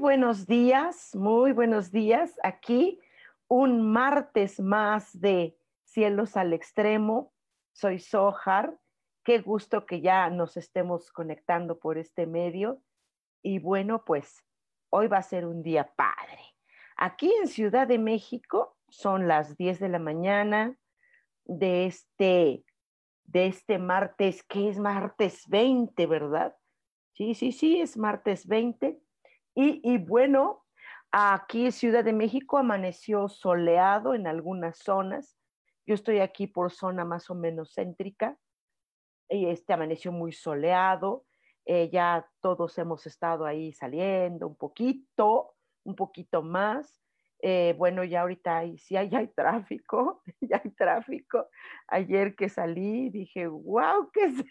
Buenos días, muy buenos días. Aquí un martes más de Cielos al Extremo. Soy Sohar. Qué gusto que ya nos estemos conectando por este medio. Y bueno, pues hoy va a ser un día padre. Aquí en Ciudad de México son las 10 de la mañana de este, de este martes, que es martes 20, ¿verdad? Sí, sí, sí, es martes 20 y, bueno, aquí Ciudad de México amaneció soleado en algunas zonas. Yo estoy aquí por zona más o menos céntrica. Y este amaneció muy soleado. Eh, ya todos hemos estado ahí saliendo un poquito, un poquito más. Eh, bueno, ya ahorita sí hay, hay tráfico, ya hay tráfico. Ayer que salí dije, wow, ¿qué es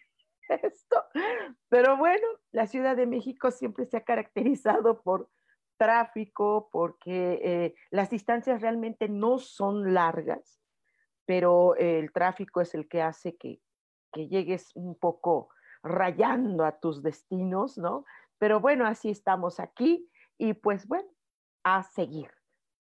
esto. Pero bueno, la Ciudad de México siempre se ha caracterizado por tráfico, porque eh, las distancias realmente no son largas, pero el tráfico es el que hace que, que llegues un poco rayando a tus destinos, ¿no? Pero bueno, así estamos aquí y pues bueno, a seguir,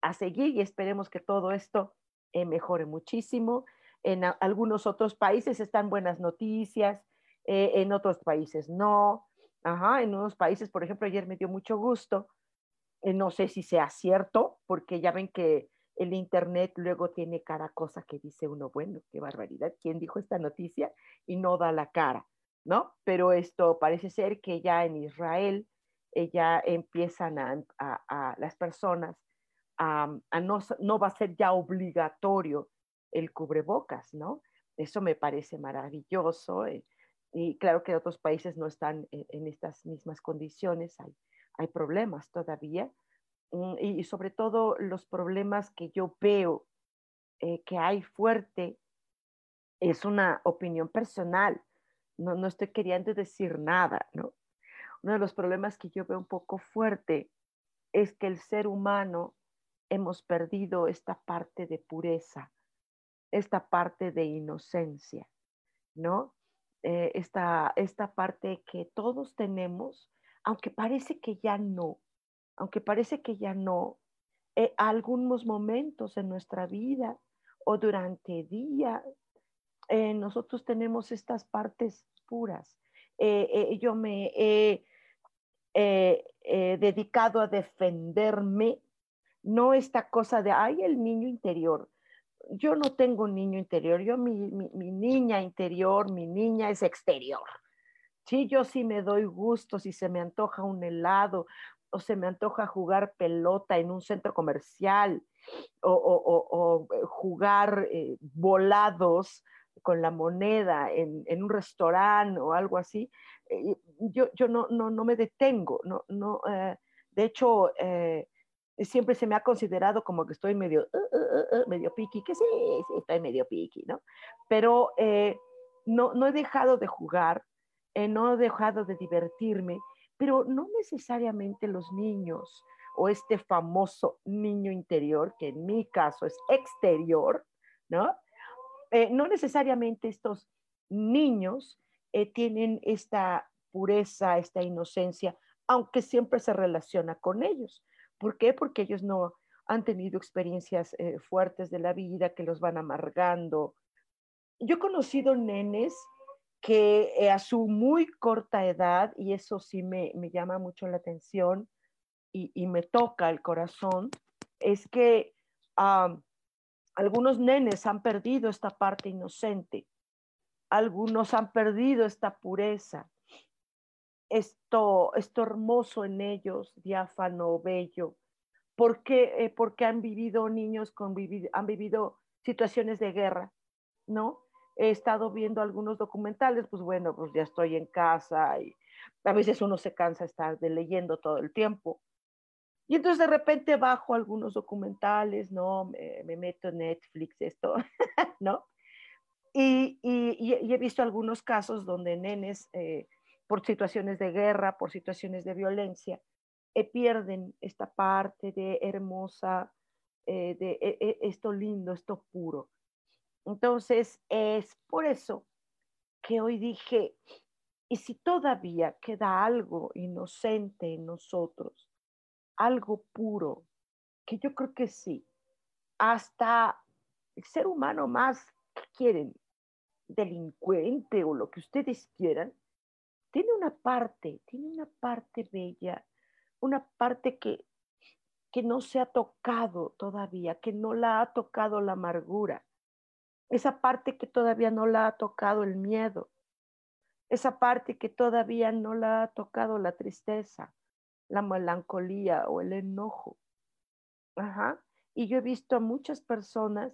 a seguir y esperemos que todo esto eh, mejore muchísimo. En algunos otros países están buenas noticias, eh, en otros países no. Ajá, en unos países, por ejemplo, ayer me dio mucho gusto, eh, no sé si sea cierto, porque ya ven que el Internet luego tiene cada cosa que dice uno, bueno, qué barbaridad, ¿quién dijo esta noticia? Y no da la cara, ¿no? Pero esto parece ser que ya en Israel eh, ya empiezan a, las personas a, no, no va a ser ya obligatorio el cubrebocas, ¿no? Eso me parece maravilloso. Y claro que otros países no están en, estas mismas condiciones, hay, hay problemas todavía. Mm, y, sobre todo los problemas que yo veo eh, que hay fuerte es una opinión personal. No, no estoy queriendo decir nada, ¿no? Uno de los problemas que yo veo un poco fuerte es que el ser humano hemos perdido esta parte de pureza, esta parte de inocencia, ¿no? Eh, esta, esta parte que todos tenemos, aunque parece que ya no, aunque parece que ya no, eh, algunos momentos en nuestra vida o durante día, eh, nosotros tenemos estas partes puras. yo me he dedicado a defenderme, no esta cosa de, ay, el niño interior yo no tengo un niño interior, yo mi, niña interior, mi niña es exterior. Sí, yo sí me doy gusto si se me antoja un helado o se me antoja jugar pelota en un centro comercial o, eh, jugar eh, volados con la moneda en, un restaurante o algo así. Eh, yo, yo no, no, no, me detengo, no, no, de hecho, siempre se me ha considerado como que estoy medio, uh, uh, uh, medio piqui, que sí, sí, estoy medio piqui, ¿no? Pero eh, no, no he dejado de jugar, eh, no he dejado de divertirme, pero no necesariamente los niños o este famoso niño interior, que en mi caso es exterior, ¿no? Eh, no necesariamente estos niños tienen esta pureza, esta inocencia, aunque siempre se relaciona con ellos. ¿Por qué? Porque ellos no han tenido experiencias eh, fuertes de la vida que los van amargando. Yo he conocido nenes que eh, a su muy corta edad, y eso sí me, llama mucho la atención, y, me toca el corazón es que algunos nenes han perdido esta parte inocente, algunos han perdido esta pureza, esto, esto hermoso en ellos, diáfano, bello, porque, eh, porque han vivido niños con han vivido situaciones de guerra, ¿no? He estado viendo algunos documentales, pues bueno, pues ya estoy en casa y a veces uno se cansa de estar leyendo todo el tiempo. Y entonces de repente bajo algunos documentales, ¿no? Me, meto en Netflix, esto, ¿no? Y, he visto algunos casos donde nenes, eh, por situaciones de guerra, por situaciones de violencia, eh, pierden esta parte de hermosa, eh, de esto lindo, esto puro. Entonces es por eso que hoy dije, y si todavía queda algo inocente en nosotros, algo puro, que yo creo que sí, hasta el ser humano más, que quieren? Delincuente o lo que ustedes quieran, tiene una parte, tiene una parte bella, una parte que, que no se ha tocado todavía, que no la ha tocado la amargura, esa parte que todavía no la ha tocado el miedo, esa parte que todavía no la ha tocado la tristeza, la melancolía o el enojo. Ajá. Y yo he visto a muchas personas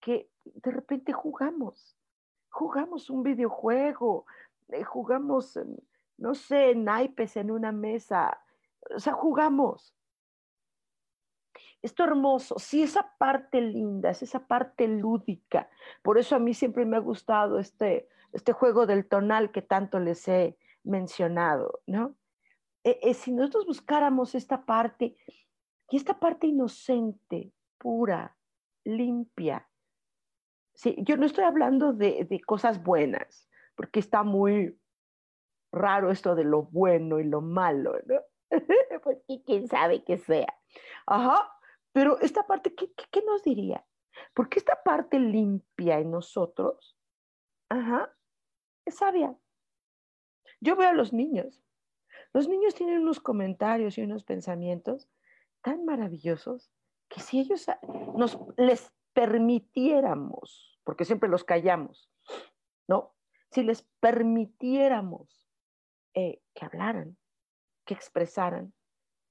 que de repente jugamos, jugamos un videojuego, jugamos, no sé, naipes en una mesa, o sea, jugamos. Esto hermoso, sí, esa parte linda, es esa parte lúdica. Por eso a mí siempre me ha gustado este, este juego del tonal que tanto les he mencionado, ¿no? Eh, eh, si nosotros buscáramos esta parte, y esta parte inocente, pura, limpia, sí, yo no estoy hablando de, de cosas buenas, porque está muy raro esto de lo bueno y lo malo, ¿no? porque quién sabe qué sea. Ajá, pero esta parte, ¿qué, qué, qué nos diría? Porque esta parte limpia en nosotros, ajá, es sabia. Yo veo a los niños los niños tienen unos comentarios y unos pensamientos tan maravillosos que si ellos nos les permitiéramos, porque siempre los callamos, ¿no? Si les permitiéramos eh, que hablaran, que expresaran,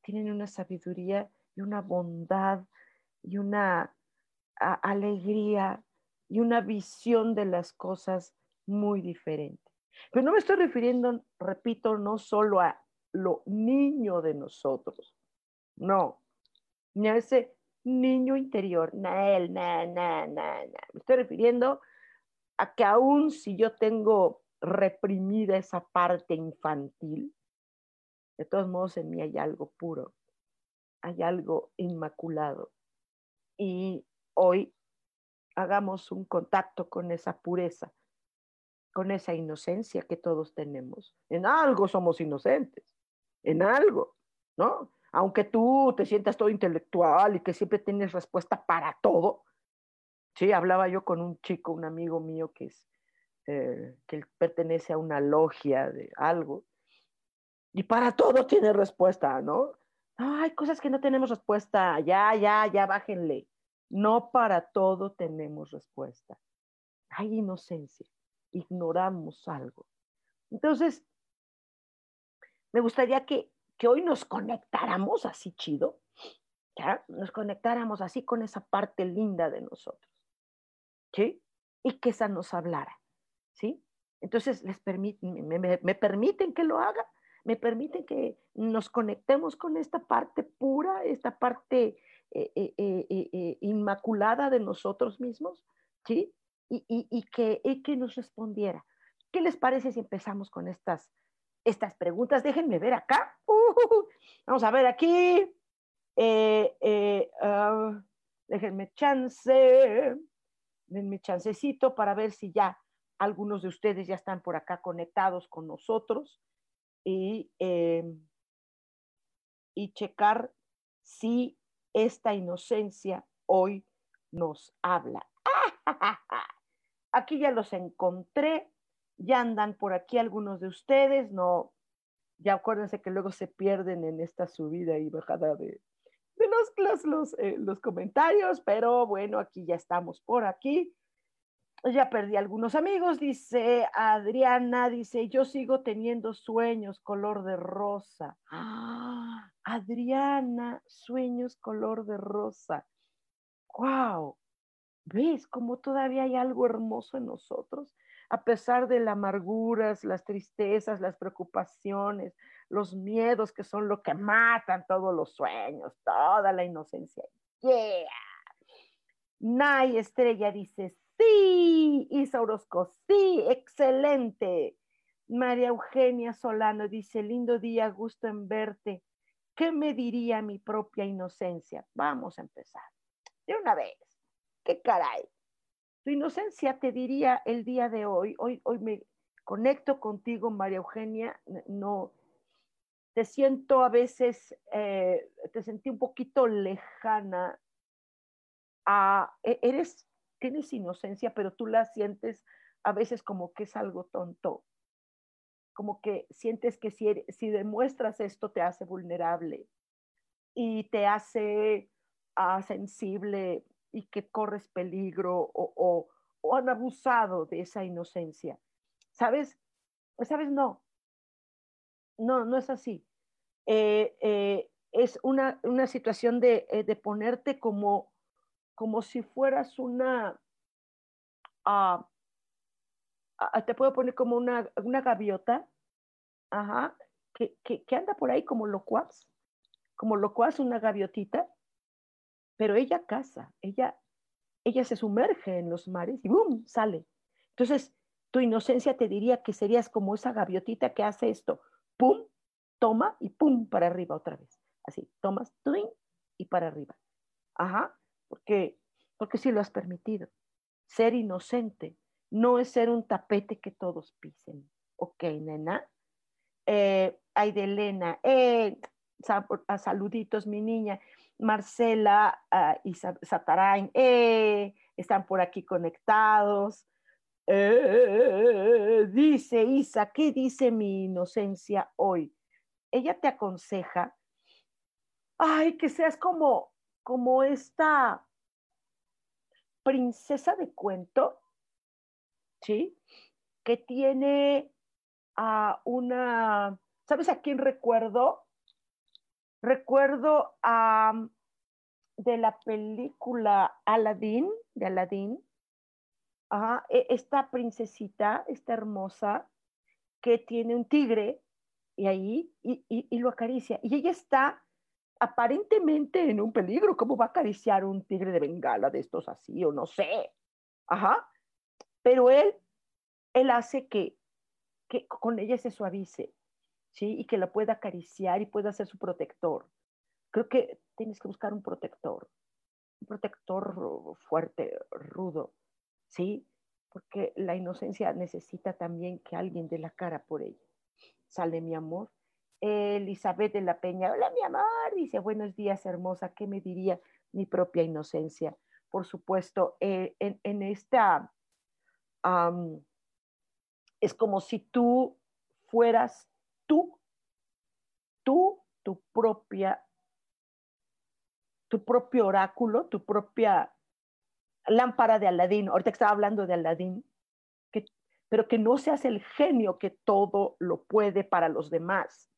tienen una sabiduría y una bondad y una alegría y una visión de las cosas muy diferente. Pero no me estoy refiriendo, repito, no solo a lo niño de nosotros. No, ni a ese niño interior, na na, na, na, na. Me estoy refiriendo a que aún si yo tengo reprimida esa parte infantil, de todos modos en mí hay algo puro, hay algo inmaculado. Y hoy hagamos un contacto con esa pureza, con esa inocencia que todos tenemos. En algo somos inocentes en algo, ¿no? Aunque tú te sientas todo intelectual y que siempre tienes respuesta para todo. Sí, hablaba yo con un chico, un amigo mío que es, eh, que pertenece a una logia de algo, y para todo tiene respuesta, ¿no? hay cosas que no tenemos respuesta, ya, ya, ya, bájenle. No para todo tenemos respuesta. Hay inocencia, ignoramos algo. Entonces, me gustaría que, hoy nos conectáramos así chido, ¿ya? Nos conectáramos así con esa parte linda de nosotros, ¿sí? Y que esa nos hablara, ¿sí? Entonces, les me, permiten que lo haga, me permiten que nos conectemos con esta parte pura, esta parte eh, eh, eh, inmaculada de nosotros mismos, ¿sí? Y, que, y que nos respondiera. ¿Qué les parece si empezamos con estas estas preguntas. Déjenme ver acá. Uh, vamos a ver aquí. Ah, déjenme chance. Denme chancecito para ver si ya algunos de ustedes ya están por acá conectados con nosotros y, em, y checar si esta inocencia hoy nos habla. Aquí ya los encontré ya andan por aquí algunos de ustedes, no, Ya acuérdense que luego se pierden en esta subida y bajada de, de los, los, los, eh, los comentarios, pero bueno, aquí ya estamos por aquí. Ya perdí algunos amigos, dice Adriana, dice, yo sigo teniendo sueños color de rosa. ¡Ah! Adriana, sueños color de rosa. ¡Wow! ¿Ves cómo todavía hay algo hermoso en nosotros? A pesar de las amarguras, las tristezas, las preocupaciones, los miedos que son lo que matan todos los sueños, toda la inocencia. ¡Yeah! Nay Estrella dice, sí, Isa Orozco, sí, excelente. María Eugenia Solano dice, lindo día, gusto en verte. ¿Qué me diría mi propia inocencia? Vamos a empezar. De una vez. ¿Qué caray? Tu inocencia te diría el día de hoy, hoy, hoy me conecto contigo, María Eugenia, no, te siento a veces, eh, te sentí un poquito lejana. A, e, eres, tienes inocencia, pero tú la sientes a veces como que es algo tonto, como que sientes que si, si demuestras esto te hace vulnerable y te hace uh, sensible y que corres peligro o, o, han abusado de esa inocencia. ¿Sabes? ¿Sabes? No. No, no es así. Eh, eh, es una, una situación de, eh, de, ponerte como, como si fueras una, uh, te puedo poner como una, una gaviota, ajá, que, que, anda por ahí como locuaz, como locuaz una gaviotita, pero ella caza, ella, ella se sumerge en los mares y ¡boom! sale. Entonces, tu inocencia te diría que serías como esa gaviotita que hace esto, ¡pum! Toma y ¡pum! para arriba otra vez. Así, tomas, ¡twing! y para arriba. Ajá, porque, porque sí lo has permitido. Ser inocente no es ser un tapete que todos pisen. Ok, nena. Eh, ay, de Elena, eh, saluditos, mi niña. Marcela uh, y Satarain, eh, están por aquí conectados. Eh, dice Isa, ¿qué dice mi inocencia hoy? Ella te aconseja, ay, que seas como, como esta princesa de cuento, ¿sí? Que tiene a una, ¿sabes a quién recuerdo? Recuerdo a, de la película Aladdin, de Aladdin, e, esta princesita, esta hermosa, que tiene un tigre y ahí, y, y, lo acaricia. Y ella está aparentemente en un peligro. ¿Cómo va a acariciar un tigre de bengala de estos así? O no sé. Ajá. Pero él, él hace que, que con ella se suavice. ¿sí? Y que la pueda acariciar y pueda ser su protector. Creo que tienes que buscar un protector, un protector fuerte, rudo, ¿sí? Porque la inocencia necesita también que alguien dé la cara por ella. Sale mi amor. Elizabeth de la Peña, hola mi amor, dice, buenos días hermosa, ¿qué me diría mi propia inocencia? Por supuesto, eh, en, esta, es como si tú fueras tú, tú, tu propia, tu propio oráculo, tu propia lámpara de Aladín, ahorita que estaba hablando de Aladín, que, pero que no seas el genio que todo lo puede para los demás,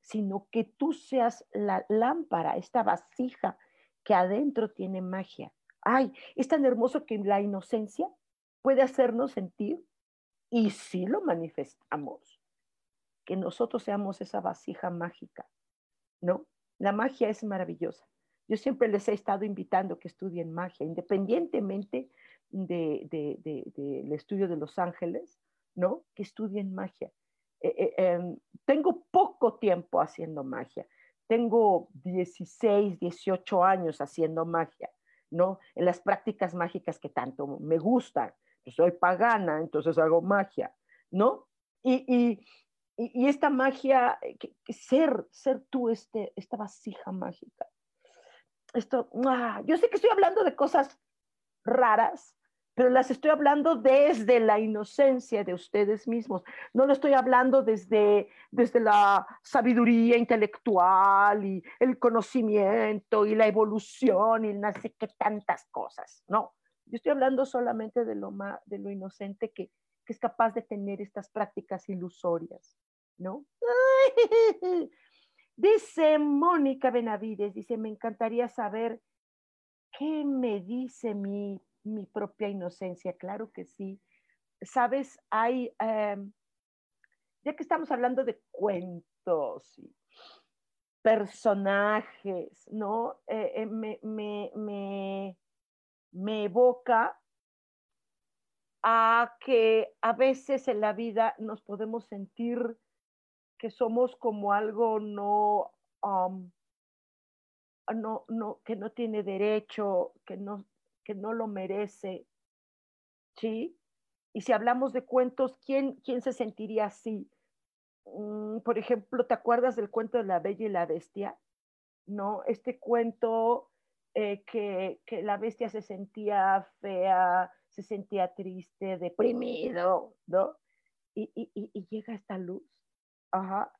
sino que tú seas la lámpara, esta vasija que adentro tiene magia. Ay, es tan hermoso que la inocencia puede hacernos sentir y si lo manifestamos que nosotros seamos esa vasija mágica, ¿no? La magia es maravillosa. Yo siempre les he estado invitando que estudien magia, independientemente del de, de, de, estudio de Los Ángeles, ¿no? Que estudien magia. Eh, eh, eh, tengo poco tiempo haciendo magia. Tengo 16, 18 años haciendo magia, ¿no? En las prácticas mágicas que tanto me gustan. Yo soy pagana, entonces hago magia, ¿no? Y, y, y, y esta magia, eh, que, que ser, ser tú este, esta vasija mágica. Esto, ¡ah! yo sé que estoy hablando de cosas raras, pero las estoy hablando desde la inocencia de ustedes mismos. No lo estoy hablando desde, desde la sabiduría intelectual y el conocimiento y la evolución y no sé qué tantas cosas. No, yo estoy hablando solamente de lo, de lo inocente que, que es capaz de tener estas prácticas ilusorias, ¿no? Dice Mónica Benavides, dice, me encantaría saber qué me dice mi mi propia inocencia, claro que sí. Sabes, hay, em, ya que estamos hablando de cuentos y personajes, ¿no? Eh, eh, me, me, me evoca a que a veces en la vida nos podemos sentir que somos como algo no, um, no, no, que no tiene derecho, que no, que no lo merece, ¿sí? Y si hablamos de cuentos, ¿quién, quién se sentiría así? Mm, por ejemplo, ¿te acuerdas del cuento de la Bella y la Bestia? ¿No? Este cuento eh, que, que, la bestia se sentía fea, se sentía triste, deprimido, ¿no? Y, y, y llega esta luz. Ajá.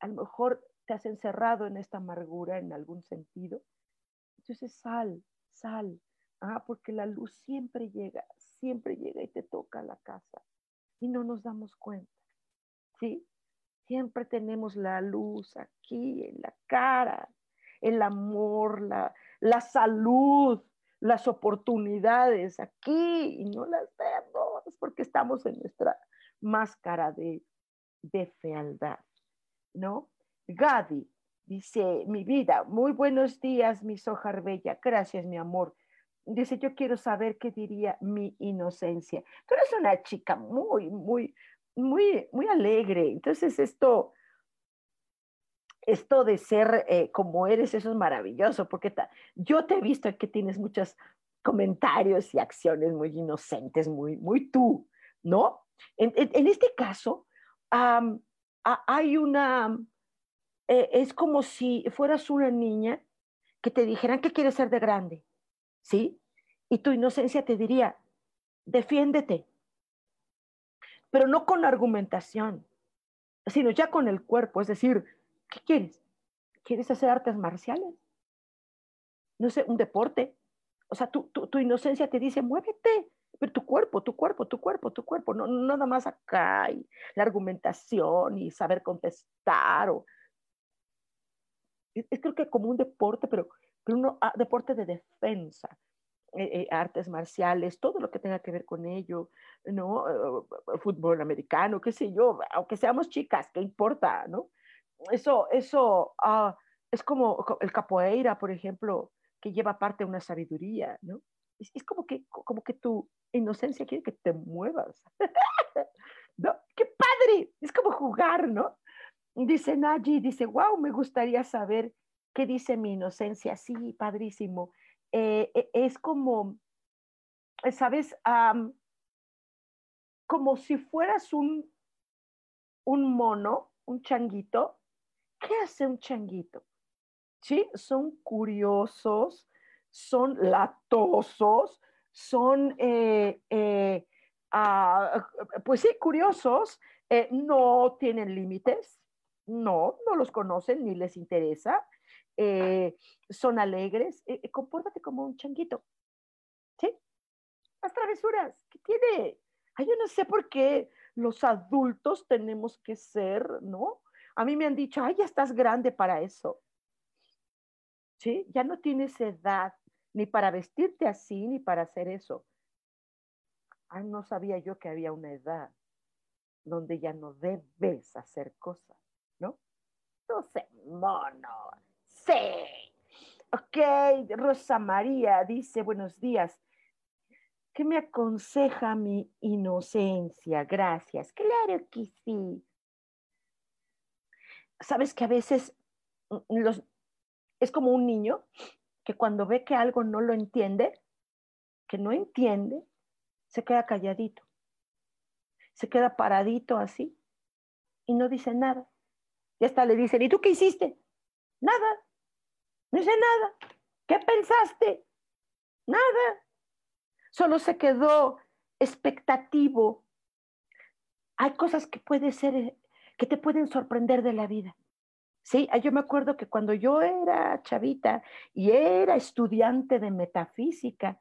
A lo mejor te has encerrado en esta amargura en algún sentido. Entonces sal, sal, Ah, porque la luz siempre llega, siempre llega y te toca la casa y no nos damos cuenta. ¿Sí? Siempre tenemos la luz aquí, en la cara, el amor, la, la salud, las oportunidades aquí y no las vemos porque estamos en nuestra máscara de, de fealdad, ¿no? Gadi dice, mi vida, muy buenos días, mi soja bella, gracias, mi amor dice, yo quiero saber qué diría mi inocencia. Tú eres una chica muy, muy, muy, muy alegre. Entonces esto, esto de ser eh, como eres, eso es maravilloso, porque yo te he visto que tienes muchos comentarios y acciones muy inocentes, muy, muy tú, ¿no? En, este caso, hay una, eh, es como si fueras una niña que te dijeran que quieres ser de grande ¿sí? Y tu inocencia te diría, defiéndete, pero no con argumentación, sino ya con el cuerpo, es decir, ¿qué quieres? ¿Quieres hacer artes marciales? No sé, un deporte. O sea, tu, tu, inocencia te dice, muévete, pero tu cuerpo, tu cuerpo, tu cuerpo, tu cuerpo, no, nada más acá y la argumentación y saber contestar. O... Es, creo que como un deporte, pero pero un ah, deporte de defensa, eh, eh, artes marciales, todo lo que tenga que ver con ello, ¿no? Fútbol americano, qué sé yo, aunque seamos chicas, ¿qué importa, no? Eso, eso ah, es como el capoeira, por ejemplo, que lleva parte de una sabiduría, ¿no? Es, es, como, que, como que tu inocencia quiere que te muevas. ¿No? ¡Qué padre! Es como jugar, ¿no? Dice Naji, dice, wow, me gustaría saber ¿Qué dice mi inocencia? Sí, padrísimo. Eh, e, es como, ¿sabes? como si fueras un, un mono, un changuito. ¿Qué hace un changuito? ¿Sí? Son curiosos, son latosos, son, eh, eh, ah, pues sí, curiosos, no tienen límites, no, no los conocen ni les interesa, eh, son alegres, eh, eh, compórtate como un changuito. ¿Sí? Las travesuras, ¿qué tiene? Ay, yo no sé por qué los adultos tenemos que ser, ¿no? A mí me han dicho, ay, ya estás grande para eso. ¿Sí? Ya no tienes edad ni para vestirte así, ni para hacer eso. Ay, no sabía yo que había una edad donde ya no debes hacer cosas, ¿no? Sé, mono. Sí. Ok, Rosa María dice, buenos días. ¿Qué me aconseja mi inocencia? Gracias. Claro que sí. Sabes que a veces mm, los, es como un niño que cuando ve que algo no lo entiende, que no entiende, se queda calladito. Se queda paradito así y no dice nada. Y hasta le dicen, ¿y tú qué hiciste? Nada. No dice nada. ¿Qué pensaste? Nada. solo se quedó expectativo. Hay cosas que puede ser, que te pueden sorprender de la vida. Sí, yo me acuerdo que cuando yo era chavita y era estudiante de metafísica,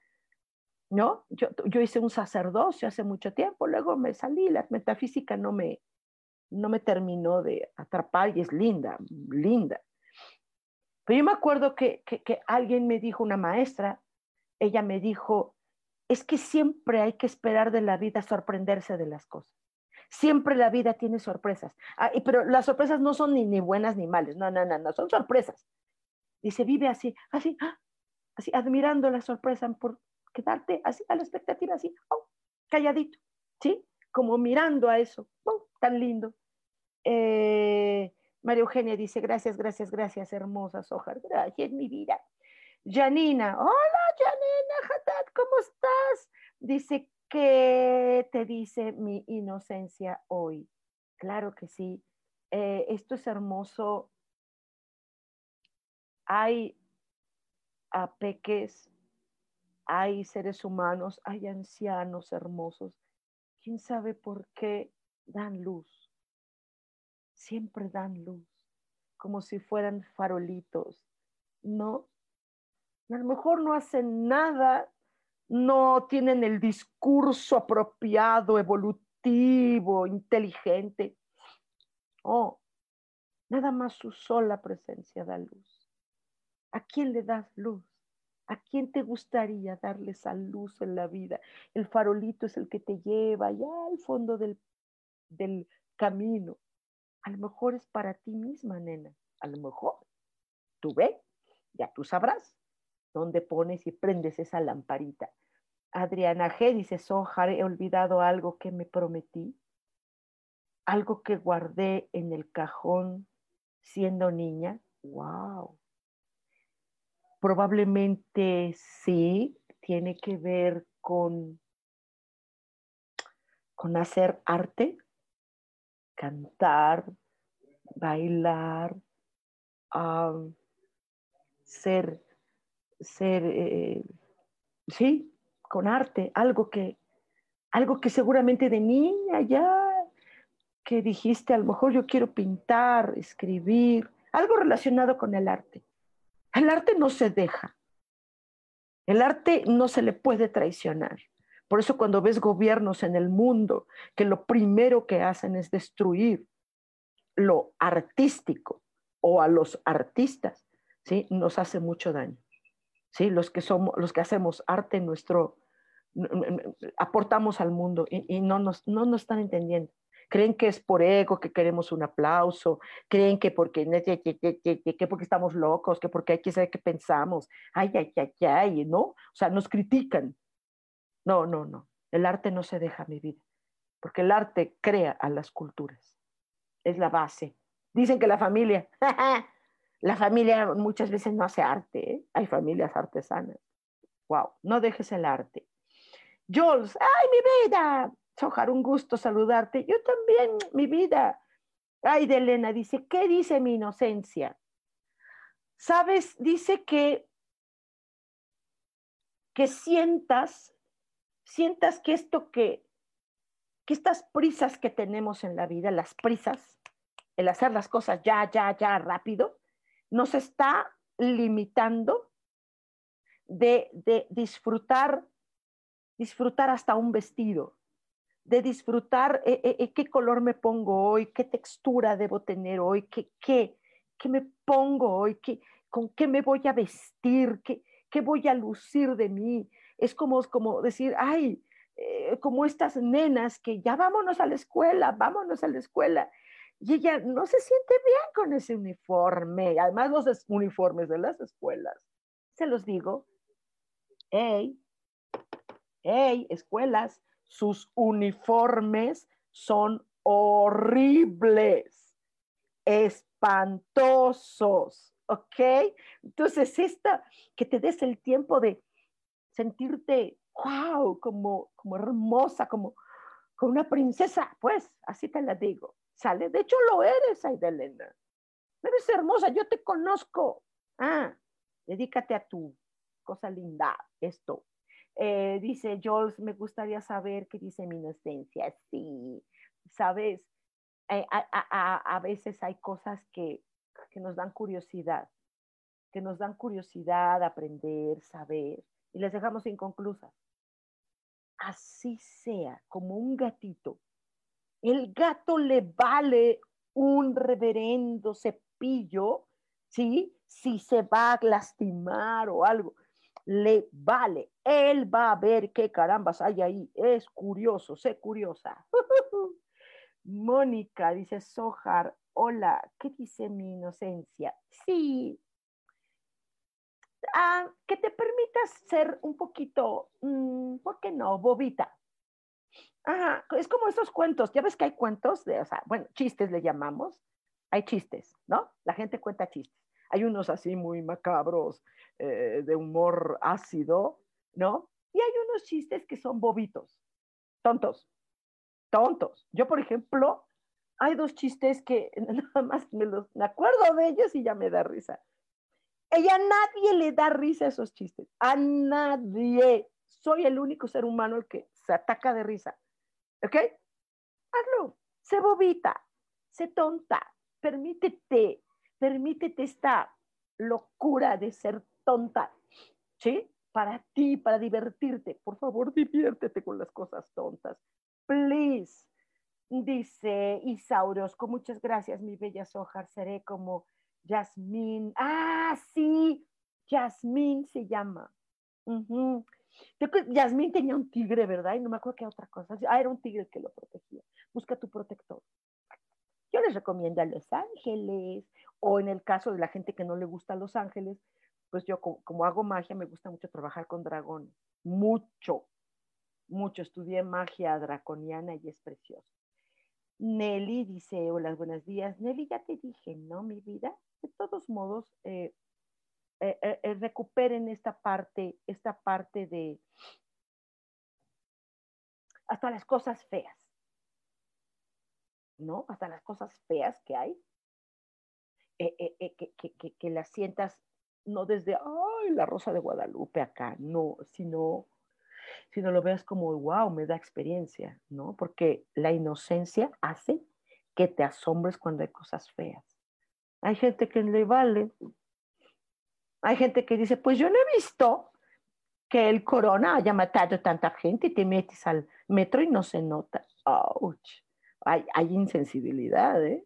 ¿no? Yo, hice un sacerdocio hace mucho tiempo, luego me salí, la metafísica no me, no me terminó de atrapar y es linda, linda. Pero yo me acuerdo que, que, alguien me dijo, una maestra, ella me dijo, es que siempre hay que esperar de la vida sorprenderse de las cosas. Siempre la vida tiene sorpresas. Ah, pero las sorpresas no son ni, ni buenas ni malas, no, no, no, no, son sorpresas. Dice, vive así, así, ¡ah! así, admirando la sorpresa por quedarte así a la expectativa, así, oh, calladito, ¿sí? Como mirando a eso, oh, tan lindo. Eh, María Eugenia dice, gracias, gracias, gracias, hermosa Sojar, gracias, mi vida. Janina, hola Janina, ¿cómo estás? Dice, ¿qué te dice mi inocencia hoy? Claro que sí. Eh, esto es hermoso. Hay peques, hay seres humanos, hay ancianos hermosos. ¿Quién sabe por qué dan luz? siempre dan luz, como si fueran farolitos, ¿no? a lo mejor no hacen nada, no tienen el discurso apropiado, evolutivo, inteligente. Oh, nada más su sola presencia da luz. ¿A quién le das luz? ¿A quién te gustaría darle esa luz en la vida? El farolito es el que te lleva allá al fondo del, del camino. A lo mejor es para ti misma, nena. A lo mejor. Tú ve, ya tú sabrás dónde pones y prendes esa lamparita. Adriana G. dice, Sojar, he olvidado algo que me prometí, algo que guardé en el cajón siendo niña. ¡Wow! Probablemente sí, tiene que ver con, con hacer arte, cantar, bailar, ser, ser, eh, sí, con arte, algo que, algo que seguramente de niña ya, que dijiste, a lo mejor yo quiero pintar, escribir, algo relacionado con el arte. El arte no se deja. El arte no se le puede traicionar. Por eso cuando ves gobiernos en el mundo que lo primero que hacen es destruir lo artístico o a los artistas, ¿sí? Nos hace mucho daño. ¿Sí? Los que somos, los que hacemos arte nuestro, aportamos al mundo y, no, nos, no nos están entendiendo. Creen que es por ego, que queremos un aplauso, creen que porque, que, porque estamos locos, que porque hay que saber qué pensamos, ay, ay, ay, ay, ¿no? O sea, nos critican. No, no, no. El arte no se deja mi vida, porque el arte crea a las culturas. Es la base. Dicen que la familia, la familia muchas veces no hace arte, ¿eh? hay familias artesanas. Wow, no dejes el arte. Jules, ay, mi vida. Sojar, un gusto saludarte. Yo también, mi vida. Ay, de Elena dice, ¿qué dice mi inocencia? Sabes, dice que que sientas sientas que esto que, que estas prisas que tenemos en la vida, las prisas, el hacer las cosas ya, ya, ya, rápido, nos está limitando de, de disfrutar, disfrutar hasta un vestido, de disfrutar eh, eh, eh, qué color me pongo hoy, qué textura debo tener hoy, qué, qué, qué me pongo hoy, qué, con qué me voy a vestir, qué, qué voy a lucir de mí, es como, como decir, ay, eh, como estas nenas que ya vámonos a la escuela, vámonos a la escuela. Y ella no se siente bien con ese uniforme, además los uniformes de las escuelas. Se los digo, hey, hey, escuelas, sus uniformes son horribles, espantosos, ¿ok? Entonces, esta, que te des el tiempo de sentirte, wow, como, como hermosa, como, como una princesa, pues, así te la digo, ¿sale? De hecho, lo eres, Aidelena. Eres hermosa, yo te conozco. Ah, dedícate a tu cosa linda, esto. Eh, dice Jules, me gustaría saber qué dice mi inocencia. Sí, sabes, eh, a, veces hay cosas que, que nos dan curiosidad, que nos dan curiosidad aprender, saber, y les dejamos inconclusas. Así sea, como un gatito. El gato le vale un reverendo cepillo, ¿sí? Si se va a lastimar o algo, le vale. Él va a ver qué carambas hay ahí. Es curioso, sé curiosa. Mónica dice, Sojar, hola, ¿qué dice mi inocencia? Sí, ah, que te permitas ser un poquito, mm, ¿por qué no? Bobita. Ajá, es como esos cuentos, ya ves que hay cuentos, de, o sea, bueno, chistes le llamamos, hay chistes, ¿no? La gente cuenta chistes. Hay unos así muy macabros, eh, de humor ácido, ¿no? Y hay unos chistes que son bobitos, tontos, tontos. Yo, por ejemplo, hay dos chistes que nada más me, los, me acuerdo de ellos y ya me da risa. Ella a nadie le da risa esos chistes, a nadie. Soy el único ser humano el que se ataca de risa. ¿Ok? Hazlo, sé bobita, sé tonta, permítete, permítete esta locura de ser tonta, ¿sí? Para ti, para divertirte. Por favor, diviértete con las cosas tontas. Please. Dice Isauros, con muchas gracias, mi bella Sojar, seré como Yasmín. Ah, sí, Yasmín se llama. Yasmín tenía un tigre, ¿verdad? Y no me acuerdo qué otra cosa. Ah, era un tigre que lo protegía. Busca tu protector. Yo les recomiendo a Los Ángeles, o en el caso de la gente que no le gusta Los Ángeles, pues yo como, hago magia, me gusta mucho trabajar con dragones. Mucho, mucho. Estudié magia draconiana y es precioso. Nelly dice, hola, buenos días. Nelly, ya te dije, ¿no, mi vida? De todos modos, eh, eh, eh, recuperen esta parte, esta parte de hasta las cosas feas. ¿no? Hasta las cosas feas que hay, eh, eh, eh, que, que, las sientas no desde, ay, la rosa de Guadalupe acá, no, sino, sino lo veas como, wow, me da experiencia, ¿no? Porque la inocencia hace que te asombres cuando hay cosas feas. Hay gente que le vale. Hay gente que dice, pues yo no he visto que el corona haya matado tanta gente y te metes al metro y no se nota. Ouch hay, insensibilidad, ¿eh?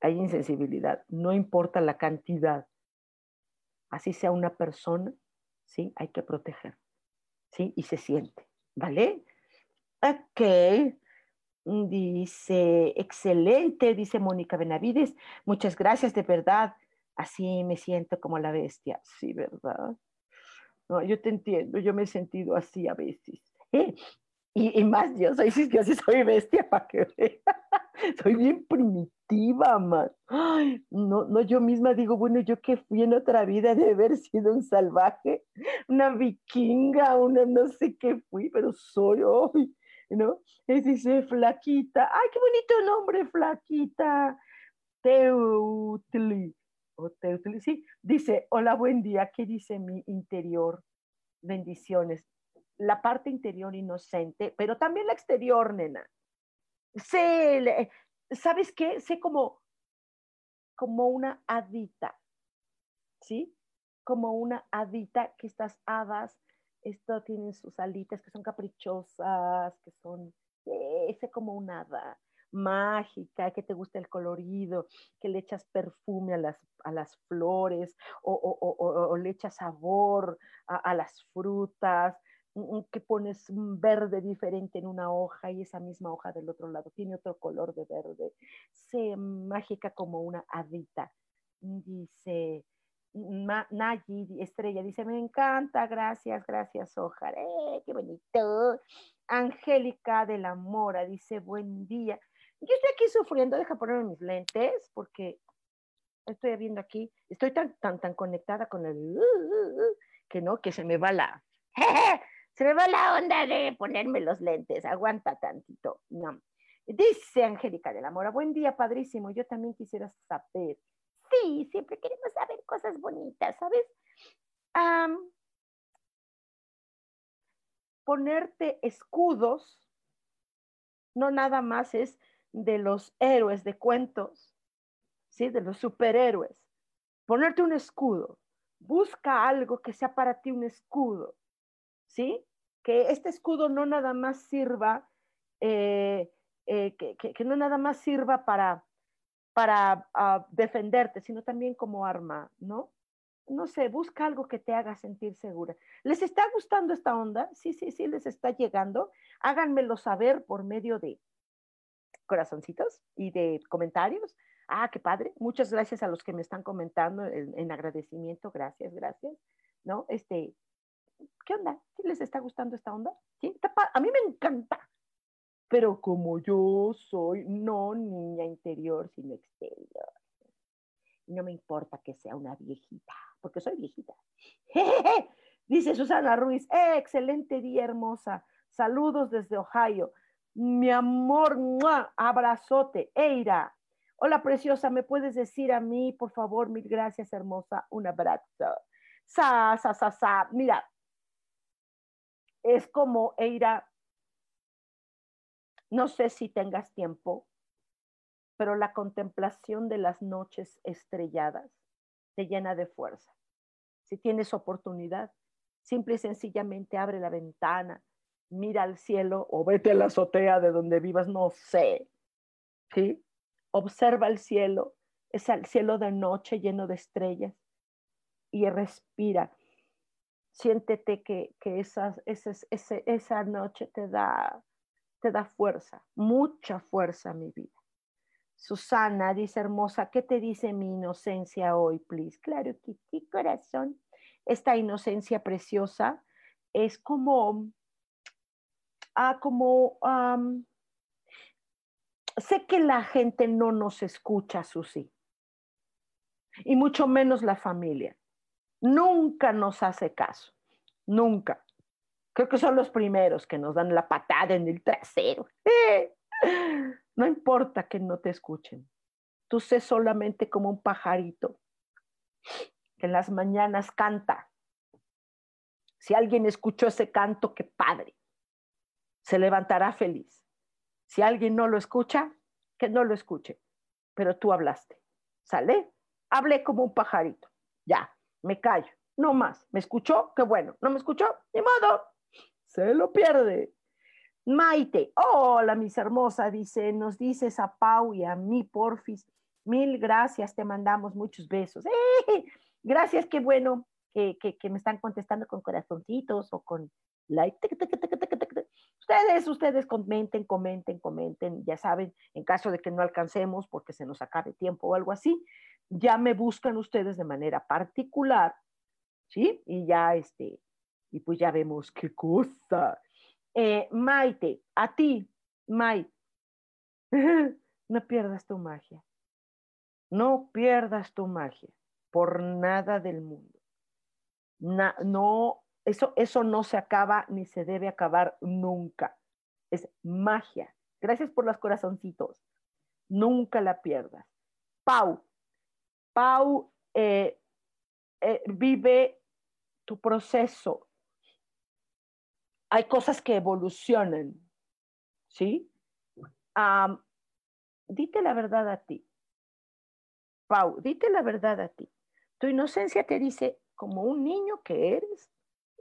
Hay insensibilidad, no importa la cantidad. Así sea una persona, ¿sí? Hay que proteger, ¿sí? Y se siente, ¿vale? Ok. Dice, excelente, dice Mónica Benavides. Muchas gracias, de verdad. Así me siento como la bestia. Sí, ¿verdad? No, yo te entiendo, yo me he sentido así a veces. ¿eh? Y, más, yo soy, yo sí soy bestia para que soy bien primitiva, man. no, no, yo misma digo, bueno, yo que fui en otra vida de haber sido un salvaje, una vikinga, una no sé qué fui, pero soy hoy, ¿no? Es dice flaquita, ay, qué bonito nombre, flaquita. Teutli, o Teutli, sí, dice, hola, buen día, ¿qué dice mi interior? Bendiciones la parte interior inocente, pero también la exterior, nena. Sé, ¿sabes qué? Sé como, como una hadita, ¿sí? Como una hadita que estas hadas, esto tienen sus alitas que son caprichosas, que son, sé como una hada mágica, que te gusta el colorido, que le echas perfume a las, a las flores o, le echas sabor a las frutas, que pones un verde diferente en una hoja y esa misma hoja del otro lado tiene otro color de verde. Se mágica como una hadita. Dice Nayi, estrella, dice, me encanta, gracias, gracias, Ojar. ¡Eh, qué bonito! Angélica de la Mora dice, buen día. Yo estoy aquí sufriendo, deja ponerme mis lentes porque estoy viendo aquí, estoy tan, tan, tan conectada con el que no, que se me va la se me va la onda de ponerme los lentes, aguanta tantito. No. Dice Angélica de la Mora, buen día, padrísimo, yo también quisiera saber. Sí, siempre queremos saber cosas bonitas, ¿sabes? ponerte escudos, no nada más es de los héroes de cuentos, ¿sí? De los superhéroes. Ponerte un escudo. Busca algo que sea para ti un escudo, ¿sí? Que este escudo no nada más sirva, eh, eh, que, no nada más sirva para, para ah, defenderte, sino también como arma, ¿no? no sé, busca algo que te haga sentir segura. ¿Les está gustando esta onda? Sí, sí, sí, les está llegando. Háganmelo saber por medio de corazoncitos y de comentarios. Ah, qué padre. Muchas gracias a los que me están comentando en, agradecimiento. Gracias, gracias. ¿No? Este, ¿qué onda? ¿Sí les está gustando esta onda? ¿Sí? A mí me encanta. Pero como yo soy no niña interior, sino exterior. No me importa que sea una viejita porque soy viejita. Dice Susana Ruiz, eh, excelente día, hermosa. Saludos desde Ohio. Mi amor, abrazote. Eira, hola preciosa, ¿me puedes decir a mí, por favor? Mil gracias, hermosa. Un abrazo. Sa, sa, sa, sa. Mira, es como, Eira, no sé si tengas tiempo, pero la contemplación de las noches estrelladas te llena de fuerza. Si tienes oportunidad, simple y sencillamente abre la ventana, mira al cielo o vete a la azotea de donde vivas, no sé. ¿Sí? Observa el cielo, es el cielo de noche lleno de estrellas y respira. Siéntete que, que esa, esa noche te da, te da fuerza, mucha fuerza, mi vida. Susana dice, hermosa, ¿qué te dice mi inocencia hoy, please? Claro, Kitty, corazón. Esta inocencia preciosa es como, ah, como, sé que la gente no nos escucha, Susi, y mucho menos la familia. Nunca nos hace caso, nunca. Creo que son los primeros que nos dan la patada en el trasero. No importa que no te escuchen. Tú sé solamente como un pajarito que en las mañanas canta. Si alguien escuchó ese canto, qué padre. Se levantará feliz. Si alguien no lo escucha, que no lo escuche. Pero tú hablaste. ¿Sale? Hablé como un pajarito. Ya, me callo. No más. ¿Me escuchó? Qué bueno. ¿No me escuchó? Ni modo. Se lo pierde. Maite, hola mis hermosa, dice, nos dices a Pau y a mí, Porfis, mil gracias, te mandamos muchos besos. ¡Eh! Gracias, qué bueno que, me están contestando con corazoncitos o con like. Ustedes, ustedes comenten, comenten, comenten, ya saben, en caso de que no alcancemos porque se nos acabe tiempo o algo así, ya me buscan ustedes de manera particular, ¿sí? Y ya, este, y pues ya vemos qué cosa. Eh, Maite, a ti, Maite, no pierdas tu magia. No pierdas tu magia por nada del mundo. no, eso, eso no se acaba ni se debe acabar nunca. Es magia. Gracias por los corazoncitos. Nunca la pierdas. Pau, Pau eh, eh, vive tu proceso hay cosas que evolucionan, ¿sí? dite la verdad a ti. Pau, dite la verdad a ti. Tu inocencia te dice, como un niño que eres,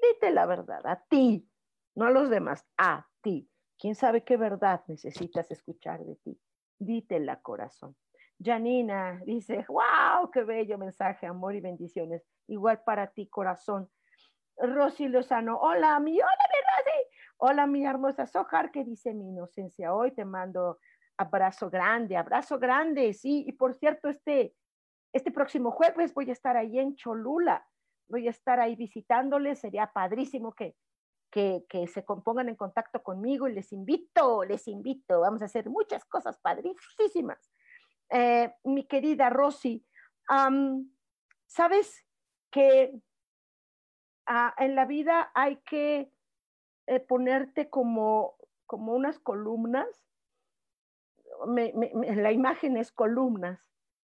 dite la verdad a ti, no a los demás, a ti. ¿Quién sabe qué verdad necesitas escuchar de ti? Dítela, corazón. Janina dice, wow, qué bello mensaje, amor y bendiciones. Igual para ti, corazón. Rosy Lozano, hola, mi, hola, mi Rosy. Hola, mi hermosa Sojar, que dice mi inocencia hoy. Te mando abrazo grande, abrazo grande, sí. Y por cierto, este, este próximo jueves voy a estar ahí en Cholula. Voy a estar ahí visitándoles. Sería padrísimo que, que, se compongan en contacto conmigo y les invito, les invito. Vamos a hacer muchas cosas padrísimas. Eh, mi querida Rosy, ¿sabes que Ah, en la vida hay que eh, ponerte como, como unas columnas. la imagen es columnas.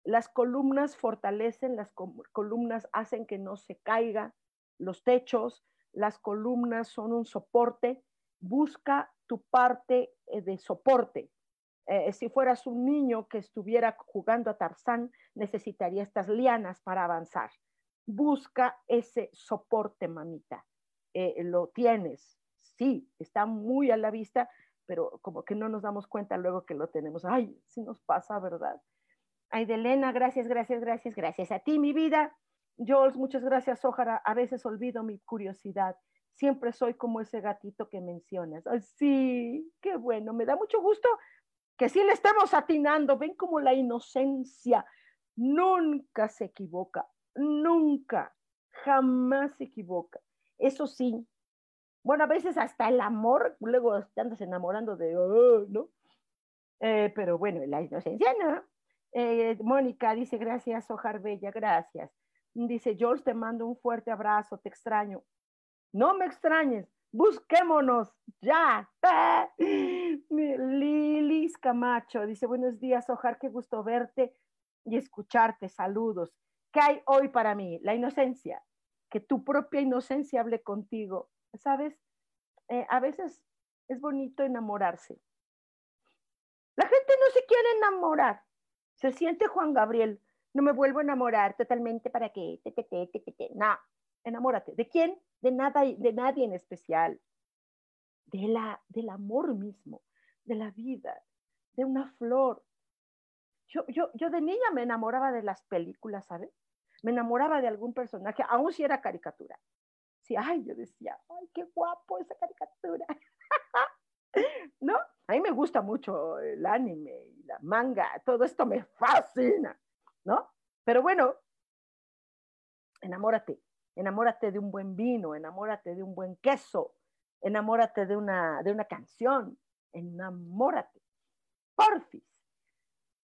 Las columnas fortalecen, las columnas hacen que no se caiga los techos, las columnas son un soporte, busca tu parte eh, de soporte. Eh, si fueras un niño que estuviera jugando a Tarzán, necesitaría estas lianas para avanzar. Busca ese soporte, mamita. Eh, lo tienes, sí, está muy a la vista, pero como que no nos damos cuenta luego que lo tenemos. Ay, sí nos pasa, ¿verdad? Ay, de Elena, gracias, gracias, gracias, gracias a ti, mi vida. Jules, muchas gracias, Ojara. A veces olvido mi curiosidad. Siempre soy como ese gatito que mencionas. Ay, sí, qué bueno. Me da mucho gusto que sí le estemos atinando. Ven como la inocencia nunca se equivoca. Nunca, jamás se equivoca. Eso sí. Bueno, a veces hasta el amor, luego te andas enamorando de, oh, ¿no? Eh, pero bueno, la inocencia no. Eh, Mónica dice, gracias, Ojar Bella, gracias. Dice, George, te mando un fuerte abrazo, te extraño. No me extrañes, busquémonos ya. Lilis Camacho dice, buenos días, Ojar, qué gusto verte y escucharte, saludos. ¿Qué hay hoy para mí? La inocencia, que tu propia inocencia hable contigo. ¿Sabes? Eh, a veces es bonito enamorarse. La gente no se quiere enamorar, se siente Juan Gabriel, no me vuelvo a enamorar totalmente para que, te, te, te, no, enamórate. ¿De quién? De nada, de nadie en especial. De la, del amor mismo, de la vida, de una flor. Yo, yo, yo de niña me enamoraba de las películas, ¿sabes? Me enamoraba de algún personaje, aún si era caricatura. Sí, ay, yo decía, ay, qué guapo esa caricatura. ¿No? A mí me gusta mucho el anime y la manga, todo esto me fascina, ¿no? Pero bueno, enamórate, enamórate de un buen vino, enamórate de un buen queso, enamórate de una, de una canción, enamórate. Porfis.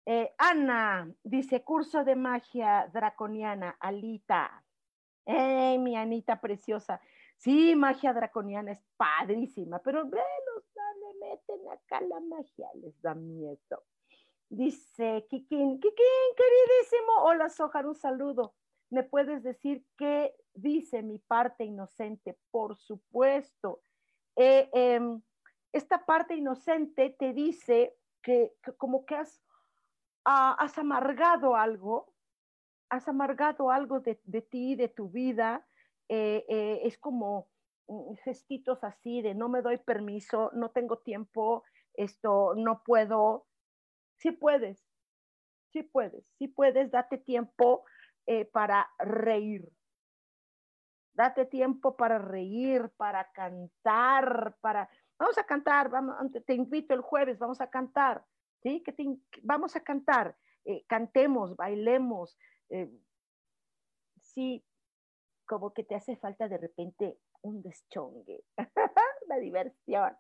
Eh, Ana dice, curso de magia draconiana, Alita. ¡Ey, mi Anita preciosa! Sí, magia draconiana es padrísima, pero ve le meten acá la magia, les da miedo. Dice Kikín, Kikín, queridísimo, hola Sojar, un saludo. ¿Me puedes decir qué dice mi parte inocente? Por supuesto. Eh, em, esta parte inocente te dice que, como que has, has amargado algo, has amargado algo de, de ti, de tu vida. Eh, eh, es como gestitos así de no me doy permiso, no tengo tiempo, esto no puedo. Sí puedes, sí puedes, sí puedes, date tiempo eh, para reír. Date tiempo para reír, para cantar, para... Vamos a cantar, vamos, te invito el jueves, vamos a cantar, ¿sí? Que vamos a cantar, eh, cantemos, bailemos. Eh, sí, como que te hace falta de repente un deschongue, la diversión.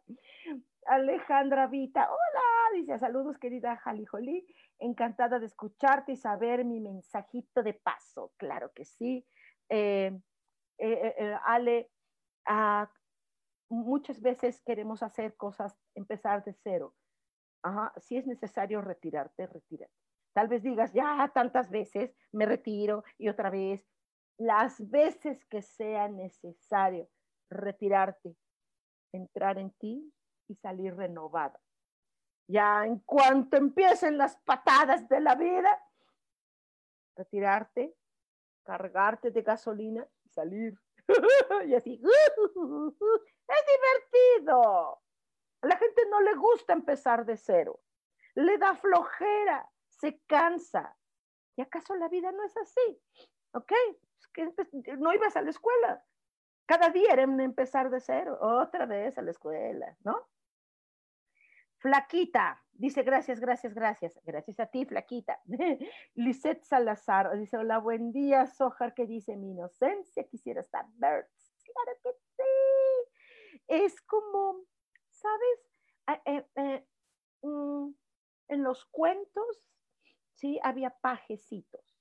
Alejandra Vita, hola, dice saludos querida Jalijolí, encantada de escucharte y saber mi mensajito de paso, claro que sí. Eh, eh, eh, Ale, ah, muchas veces queremos hacer cosas, empezar de cero. si es necesario retirarte, retírate. Tal vez digas, ya tantas veces me retiro y otra vez, las veces que sea necesario retirarte, entrar en ti y salir renovada. Ya en cuanto empiecen las patadas de la vida, retirarte, cargarte de gasolina y salir. y así, es divertido. A la gente no le gusta empezar de cero. Le da flojera, se cansa. ¿Y acaso la vida no es así? ¿Ok? No ibas a la escuela, cada día era empezar de cero, otra vez a la escuela, ¿no? Flaquita, dice gracias, gracias, gracias. Gracias a ti, Flaquita. Lisette Salazar dice: Hola, buen día, Sojar, que dice mi inocencia, quisiera estar Birds. Claro que sí. Es como, ¿sabes? Eh, eh, mm, en los cuentos, sí, había pajecitos.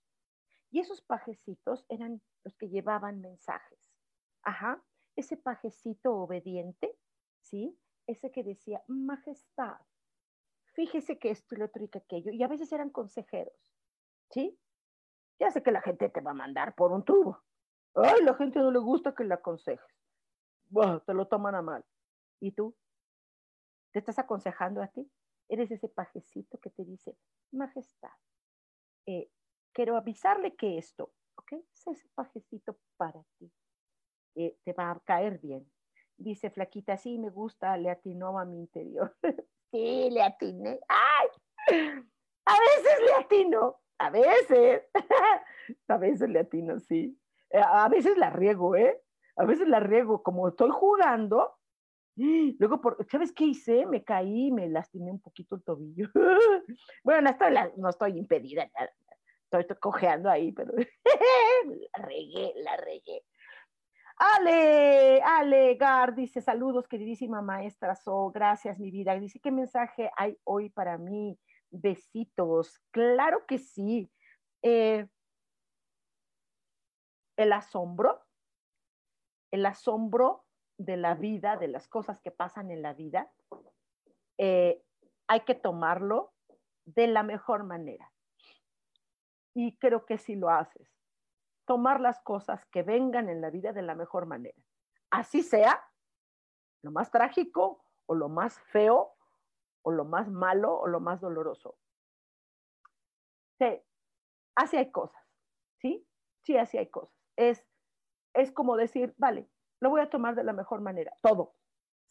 Y esos pajecitos eran los que llevaban mensajes. Ajá, ese pajecito obediente, ¿sí? Ese que decía, majestad, fíjese que esto y lo otro y que aquello, y a veces eran consejeros, ¿sí? Ya sé que la gente te va a mandar por un tubo. Ay, la gente no le gusta que le aconsejes. te lo toman a mal. ¿Y tú? ¿Te estás aconsejando a ti? Eres ese pajecito que te dice, Majestad, eh, quiero avisarle que esto, ¿ok? Es ese pajecito para ti. Eh, te va a caer bien. Dice Flaquita, sí, me gusta, le atinó a mi interior. sí, le atiné. ¡Ay! A veces le atino, a veces. a veces le atino, sí. Eh, a veces la riego, ¿eh? A veces la riego, como estoy jugando. Luego, por, ¿sabes qué hice? Me caí, me lastimé un poquito el tobillo. bueno, no estoy, no estoy impedida, estoy cojeando ahí, pero la regué, la regué. Ale, Ale Gar dice, saludos queridísima maestra So, gracias mi vida. Dice, ¿qué mensaje hay hoy para mí? Besitos. Claro que sí. Eh, el asombro, el asombro de la vida, de las cosas que pasan en la vida, eh, hay que tomarlo de la mejor manera. Y creo que si lo haces, tomar las cosas que vengan en la vida de la mejor manera. Así sea lo más trágico o lo más feo o lo más malo o lo más doloroso. Sí, así hay cosas, ¿sí? Sí, así hay cosas. Es, es como decir, vale, lo voy a tomar de la mejor manera, todo.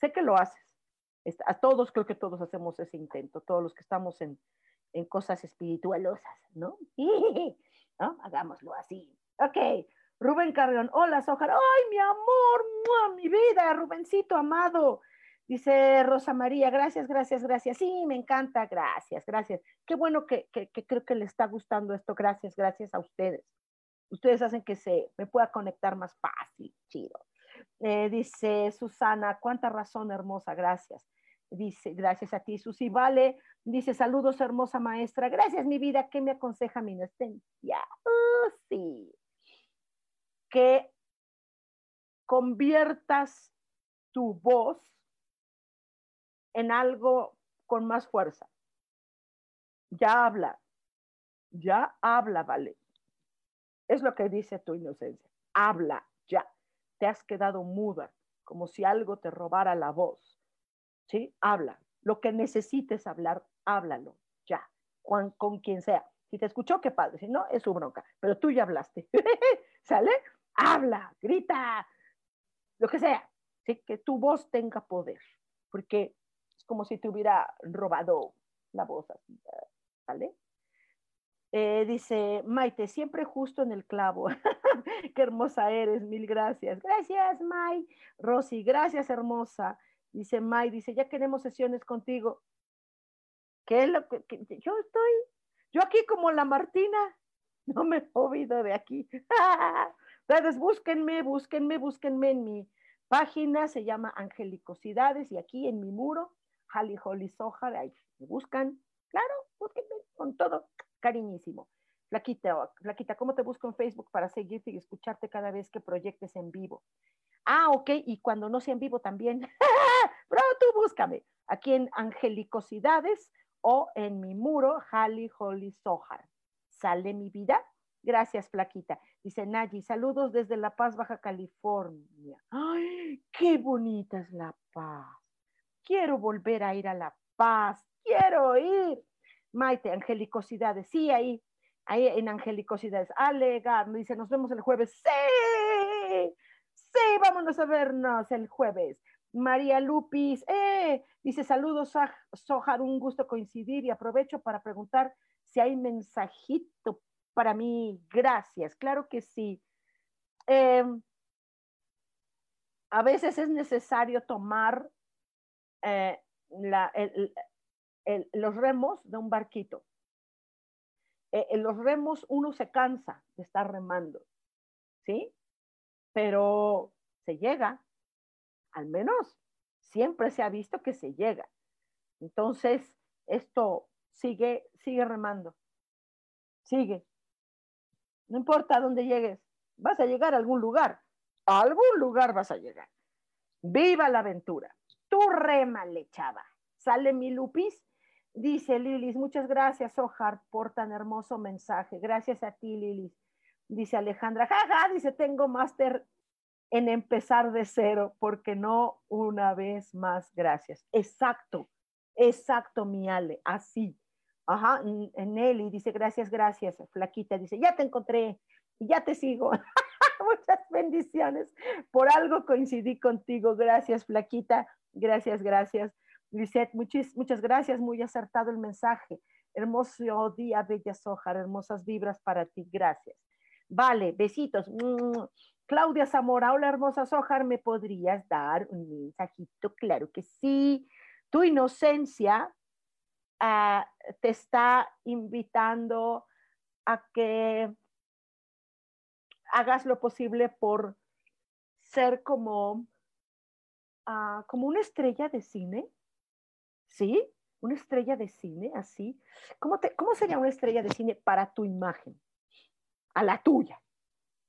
Sé que lo haces. A todos, creo que todos hacemos ese intento, todos los que estamos en, en cosas espiritualosas, ¿no? Hagámoslo así. Ok, Rubén Carrión, hola Sojar, ay mi amor, mi vida, Rubencito amado. Dice Rosa María, gracias, gracias, gracias. Sí, me encanta, gracias, gracias. Qué bueno que, que, creo que le está gustando esto, gracias, gracias a ustedes. Ustedes hacen que se me pueda conectar más fácil, chido. Eh, dice Susana, cuánta razón hermosa, gracias. Dice, gracias a ti, Susi. Vale, dice, saludos, hermosa maestra. Gracias, mi vida. ¿Qué me aconseja mi inocencia? Oh, sí que conviertas tu voz en algo con más fuerza. Ya habla, ya habla, vale. Es lo que dice tu inocencia. Habla, ya. Te has quedado muda, como si algo te robara la voz. ¿Sí? Habla. Lo que necesites hablar, háblalo, ya. Con, quien sea. Si te escuchó, qué padre. Si no, es su bronca. Pero tú ya hablaste. ¿Sale? habla, grita, lo que sea, ¿sí? que tu voz tenga poder, porque es como si te hubiera robado la voz así, ¿vale? Eh, dice Maite, siempre justo en el clavo. Qué hermosa eres, mil gracias. Gracias, May. Rosy, gracias, hermosa. Dice May, dice, ya queremos sesiones contigo. ¿Qué es lo que, yo estoy? Yo aquí como la Martina, no me he movido de aquí. Ustedes búsquenme, búsquenme, búsquenme en mi página, se llama Angelicosidades, y aquí en mi muro, Hali Holly Sohar, ahí me buscan, claro, búsquenme con todo cariñísimo. Flaquita, Flaquita, ¿cómo te busco en Facebook para seguirte y escucharte cada vez que proyectes en vivo? Ah, ok, y cuando no sea en vivo también. Tú búscame aquí en Angelicosidades o en mi muro, Hali Holly Sohar. ¿Sale mi vida? Gracias, Flaquita. Dice Nayi, saludos desde La Paz, Baja California. ¡Ay, qué bonita es La Paz! Quiero volver a ir a La Paz, quiero ir. Maite, angelicosidades, sí, ahí, ahí en angelicosidades. Me dice, nos vemos el jueves. Sí, sí, vámonos a vernos el jueves. María Lupis, eh, dice, saludos, Sojar, un gusto coincidir y aprovecho para preguntar si hay mensajito para mí, gracias, claro que sí. Em, a veces es necesario tomar eh, los remos de un barquito. Eh, en los remos uno se cansa de estar remando, ¿sí? Pero se llega, al menos siempre se ha visto que se llega. Entonces, esto sigue, sigue remando, sigue. No importa dónde llegues, vas a llegar a algún lugar. A algún lugar vas a llegar. Viva la aventura. Tú rémale, chava. Sale mi Lupis. Dice Lilis, muchas gracias, Ojar, por tan hermoso mensaje. Gracias a ti, Lilis. Dice Alejandra, jaja, dice, tengo máster en empezar de cero, porque no una vez más, gracias. Exacto, exacto, mi Ale, así. Ajá, Nelly dice, gracias, gracias. Flaquita dice, ya te encontré, ya te sigo. Muchas bendiciones. Por algo coincidí contigo. Gracias, Flaquita. Gracias, gracias. Lisette, muchas, muchas gracias. Muy acertado el mensaje. Hermoso día, Bella Sojar. Hermosas vibras para ti. Gracias. Vale, besitos. Claudia Zamora, hola hermosa Sojar, ¿me podrías dar un mensajito? Claro que sí. Tu inocencia ah, te está invitando a que hagas lo posible por ser como, ah, como una estrella de cine, ¿sí? Una estrella de cine, así. ¿Cómo, ¿Cómo sería una estrella de cine para tu imagen? A la tuya.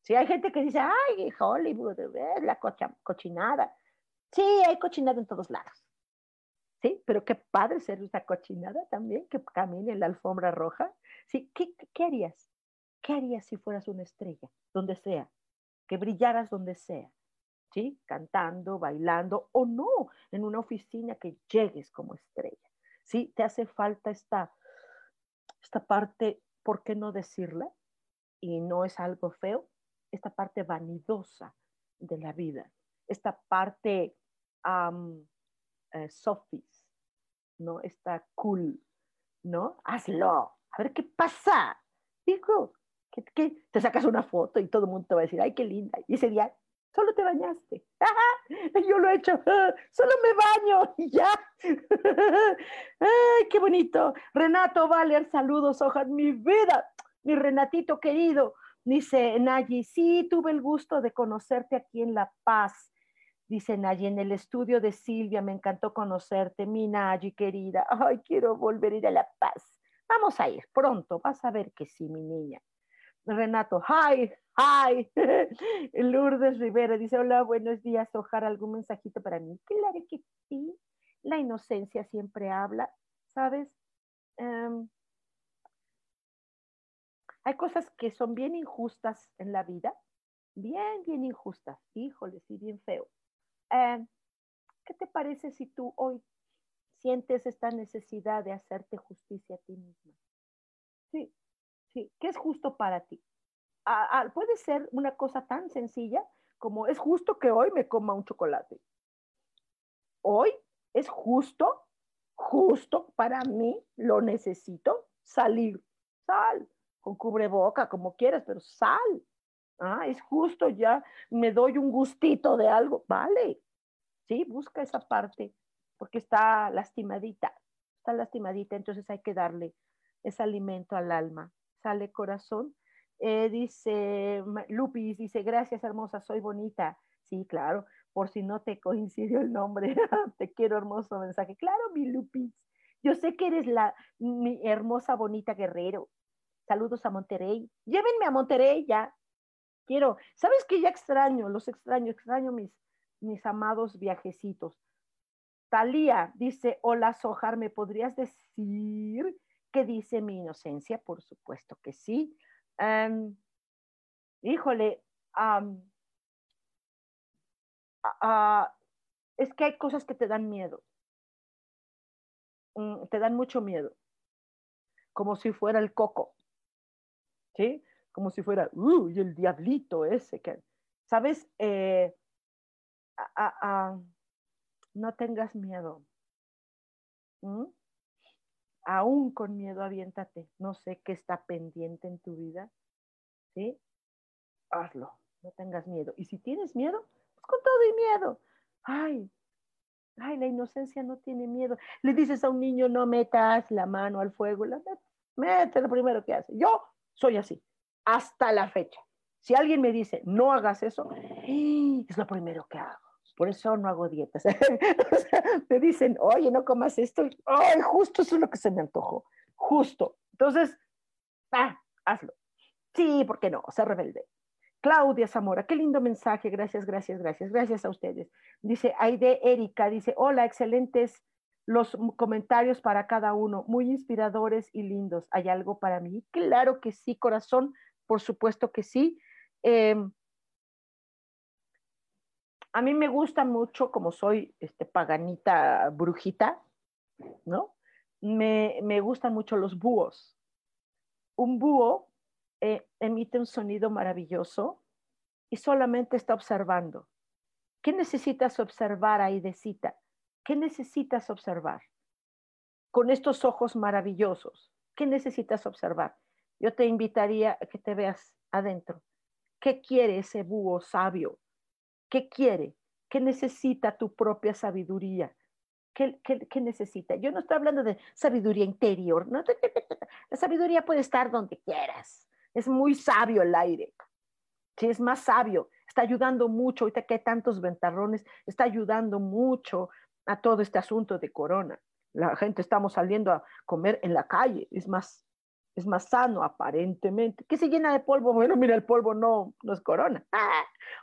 Sí, hay gente que dice, ay, Hollywood, la cochinada. Sí, hay cochinada en todos lados. Sí, pero qué padre ser esa cochinada también, que camine en la alfombra roja. Sí, ¿qué, qué harías? ¿Qué harías si fueras una estrella, donde sea? Que brillaras donde sea, ¿sí? Cantando, bailando o no, en una oficina que llegues como estrella, ¿sí? Te hace falta esta, esta parte, ¿por qué no decirla? Y no es algo feo, esta parte vanidosa de la vida, esta parte um, sofis, ¿no? Esta cool, ¿no? Hazlo, a ver qué pasa. Digo, ¿Qué, Te sacas una foto y todo el mundo te va a decir, ay, qué linda. Y ese día, solo te bañaste. Yo lo he hecho, solo me baño y ya. Ay, qué bonito. Renato Valer, saludos, hojas, mi vida, mi Renatito querido. Dice Nayi, sí, tuve el gusto de conocerte aquí en La Paz. Dice Nayi, en el estudio de Silvia, me encantó conocerte, mi Nayi querida. Ay, quiero volver a ir a La Paz. Vamos a ir pronto, vas a ver que sí, mi niña. Renato, hi, hi. Lourdes Rivera dice, hola, buenos días, Ojar, ¿algún mensajito para mí? Claro que sí, la inocencia siempre habla, ¿sabes? Em, hay cosas que son bien injustas en la vida, bien, bien injustas, híjole, sí, bien feo. Em, ¿Qué te parece si tú hoy sientes esta necesidad de hacerte justicia a ti misma? Sí, ¿sí? ¿Qué es justo para ti? puede ser una cosa tan sencilla como es justo que hoy me coma un chocolate. Hoy es justo, justo para mí, lo necesito, salir. Sal, con cubreboca, como quieras, pero sal. Ah, es justo, ya me doy un gustito de algo. Vale, sí, busca esa parte, porque está lastimadita, está lastimadita, entonces hay que darle ese alimento al alma sale corazón. Eh, dice Lupis, dice, gracias hermosa, soy bonita. Sí, claro, por si no te coincidió el nombre, te quiero hermoso mensaje. Claro, mi Lupis, yo sé que eres la, mi hermosa, bonita guerrero. Saludos a Monterrey. Llévenme a Monterrey ya. Quiero, ¿sabes qué? Ya extraño, los extraño, extraño mis, mis amados viajecitos. Talía dice, hola Sojar, ¿me podrías decir ¿Qué dice mi inocencia? Por supuesto que sí. híjole, es que hay cosas que te dan miedo. Mm, te dan mucho miedo. Como si fuera el coco. ¿Sí? Como si fuera, uy, el diablito ese. Que, ¿Sabes? Eh, no tengas miedo. ¿Mm? aún con miedo, aviéntate. No sé qué está pendiente en tu vida. ¿Sí? Hazlo. No tengas miedo. Y si tienes miedo, pues con todo y miedo. Ay, ay, la inocencia no tiene miedo. Le dices a un niño, no metas la mano al fuego. La mete lo primero que hace. Yo soy así, hasta la fecha. Si alguien me dice, no hagas eso, es lo primero que hago por eso no hago dietas. me dicen, oye, no comas esto. Ay, justo eso es lo que se me antojó. Justo. Entonces, ah, hazlo. Sí, ¿por qué no? Se rebelde. Claudia Zamora, qué lindo mensaje. Gracias, gracias, gracias. Gracias a ustedes. Dice Aide Erika, dice, hola, excelentes los comentarios para cada uno, muy inspiradores y lindos. ¿Hay algo para mí? Claro que sí, corazón, por supuesto que sí. Eh, a mí me gusta mucho, como soy este, paganita brujita, ¿no? Me, me gustan mucho los búhos. Un búho eh, emite un sonido maravilloso y solamente está observando. ¿Qué necesitas observar, Aidecita? ¿Qué necesitas observar? Con estos ojos maravillosos, ¿qué necesitas observar? Yo te invitaría a que te veas adentro. ¿Qué quiere ese búho sabio? ¿Qué quiere? ¿Qué necesita tu propia sabiduría? ¿Qué, necesita? Yo no estoy hablando de sabiduría interior. ¿no? La sabiduría puede estar donde quieras. Es muy sabio el aire. Sí, es más sabio. Está ayudando mucho. Ahorita que hay tantos ventarrones, está ayudando mucho a todo este asunto de corona. La gente estamos saliendo a comer en la calle. Es más, es más sano aparentemente. ¿Qué se llena de polvo? Bueno, mira, el polvo no, no es corona.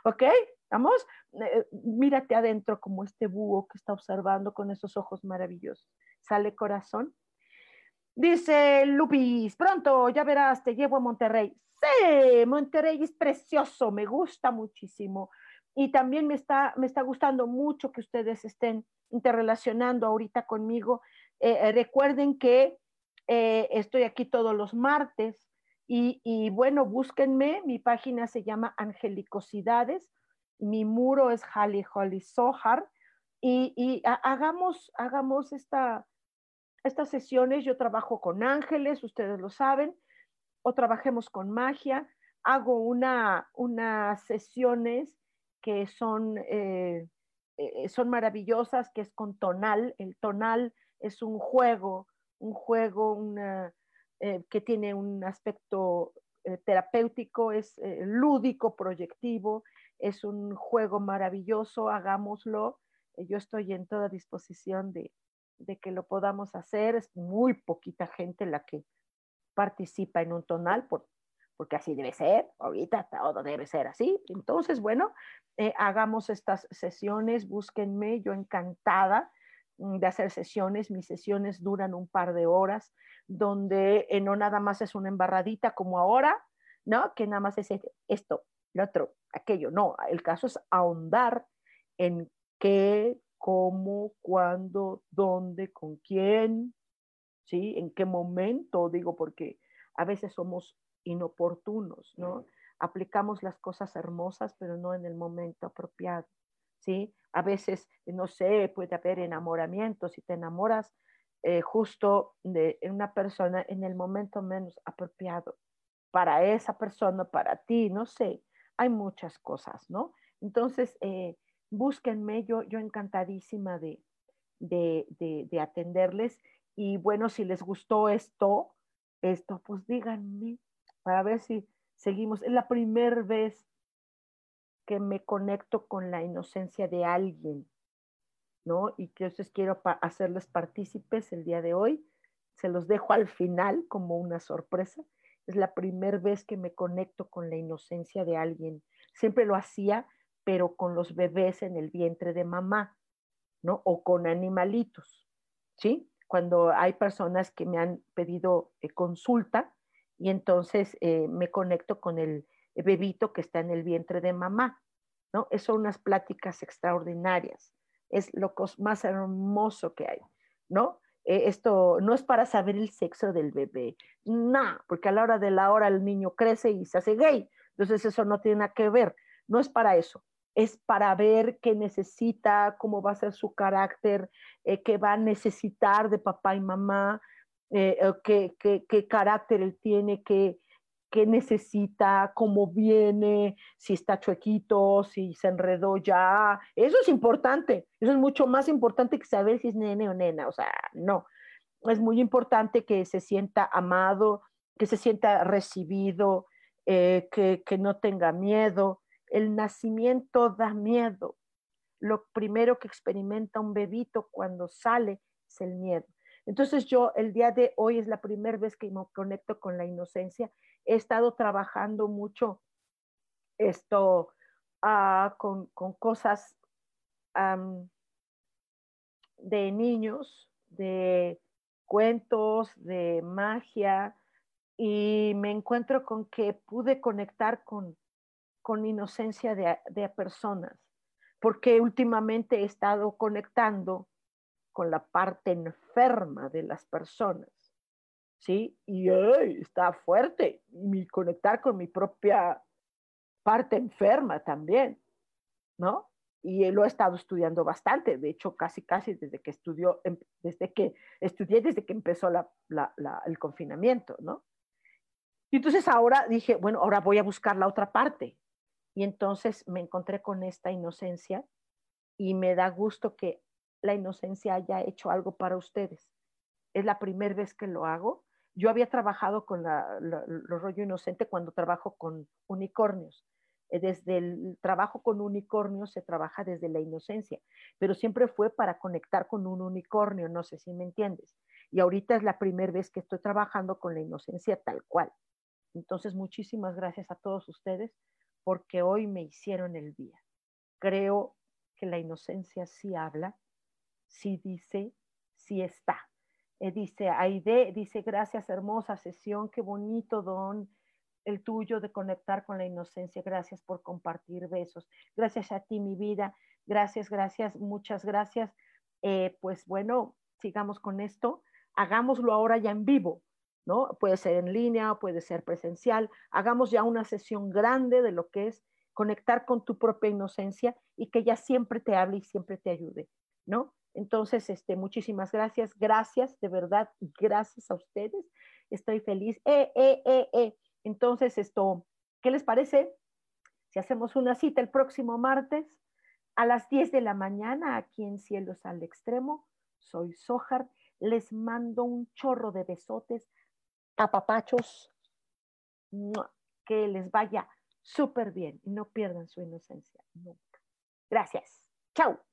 ¿Ok? Vamos, eh, mírate adentro como este búho que está observando con esos ojos maravillosos. Sale corazón. Dice Lupis, pronto, ya verás, te llevo a Monterrey. Sí, Monterrey es precioso, me gusta muchísimo. Y también me está, me está gustando mucho que ustedes estén interrelacionando ahorita conmigo. Eh, eh, recuerden que estoy aquí todos los martes y, y, bueno, búsquenme, mi página se llama Angelicosidades mi muro es Hali Holly Sohar y, hagamos, hagamos esta, estas sesiones. Yo trabajo con ángeles, ustedes lo saben, o trabajemos con magia. Hago una, unas sesiones que son, eh, eh, son maravillosas, que es con tonal. El tonal es un juego, un juego una, eh, que tiene un aspecto terapéutico, es lúdico, proyectivo, es un juego maravilloso, hagámoslo. Eh, yo estoy en toda disposición de, que lo podamos hacer. Es muy poquita gente la que participa en un tonal, porque así debe ser, ahorita todo debe ser así. Entonces, bueno, eh, hagamos estas sesiones, búsquenme, yo encantada mm, de hacer sesiones. Mis sesiones duran un par de horas, donde eh, no nada más es una embarradita como ahora, ¿no? Que nada más es esto, lo otro, aquello. No, el caso es ahondar en qué, cómo, cuándo, dónde, con quién, ¿sí? En qué momento, digo, porque a veces somos inoportunos, ¿no? Aplicamos las cosas hermosas, pero no en el momento apropiado, ¿sí? A veces, no sé, puede haber enamoramiento, si te enamoras eh, justo de una persona en el momento menos apropiado para esa persona, para ti, no sé, hay muchas cosas, ¿no? Entonces, eh, búsquenme, yo, yo encantadísima de, de, atenderles. Y bueno, si les gustó esto, esto, pues díganme para ver si seguimos. Es la primera vez que me conecto con la inocencia de alguien, ¿no? Y que entonces quiero hacerles partícipes el día de hoy. Se los dejo al final como una sorpresa es la primera vez que me conecto con la inocencia de alguien. Siempre lo hacía, pero con los bebés en el vientre de mamá, ¿no? O con animalitos, ¿sí? Cuando hay personas que me han pedido eh, consulta y entonces eh, me conecto con el bebito que está en el vientre de mamá, ¿no? Es son unas pláticas extraordinarias. Es lo más hermoso que hay, ¿no? Eh, esto no es para saber el sexo del bebé, no, porque a la hora de la hora el niño crece y se hace gay, entonces eso no tiene nada que ver, no es para eso, es para ver qué necesita, cómo va a ser su carácter, eh, qué va a necesitar de papá y mamá, eh, qué, qué, qué, carácter él tiene, qué, qué necesita, cómo viene, si está chuequito, si se enredó ya. Eso es importante. Eso es mucho más importante que saber si es nene o nena. O sea, no. Es muy importante que se sienta amado, que se sienta recibido, eh, que, que no tenga miedo. El nacimiento da miedo. Lo primero que experimenta un bebito cuando sale es el miedo. Entonces yo el día de hoy es la primera vez que me conecto con la inocencia he estado trabajando mucho esto ah, con, cosas de niños, de cuentos, de magia, y me encuentro con que pude conectar con, con inocencia de, de personas. porque últimamente he estado conectando con la parte enferma de las personas, ¿sí? Y está fuerte, y conectar con mi propia parte enferma también, ¿no? Y lo he estado estudiando bastante, de hecho, casi, casi desde que estudió, em, desde que estudié, desde que empezó el confinamiento, ¿no? Y entonces ahora dije, bueno, ahora voy a buscar la otra parte. Y entonces me encontré con esta inocencia y me da gusto que la inocencia haya hecho algo para ustedes. Es la primera vez que lo hago. Yo había trabajado con la, rollo inocente cuando trabajo con unicornios. Eh, desde el trabajo con unicornios se trabaja desde la inocencia, pero siempre fue para conectar con un unicornio, no sé si me entiendes. Y ahorita es la primera vez que estoy trabajando con la inocencia tal cual. Entonces, muchísimas gracias a todos ustedes porque hoy me hicieron el día. Creo que la inocencia sí habla, sí dice, sí está. Eh, dice Aide, dice, gracias, hermosa sesión, qué bonito don el tuyo de conectar con la inocencia. Gracias por compartir besos. Gracias a ti, mi vida. Gracias, gracias, muchas gracias. Eh, pues bueno, sigamos con esto. Hagámoslo ahora ya en vivo. ¿no? Puede ser en línea, puede ser presencial. Hagamos ya una sesión grande de lo que es conectar con tu propia inocencia y que ella siempre te hable y siempre te ayude, ¿no? Entonces, este, muchísimas gracias, gracias, de verdad, gracias a ustedes. Estoy feliz. Eh, eh, eh, eh. Entonces, esto, ¿qué les parece? Si hacemos una cita el próximo martes a las 10 de la mañana aquí en Cielos al Extremo. Soy Sojar. Les mando un chorro de besotes apapachos, que les vaya súper bien y no pierdan su inocencia nunca. Gracias. Chao.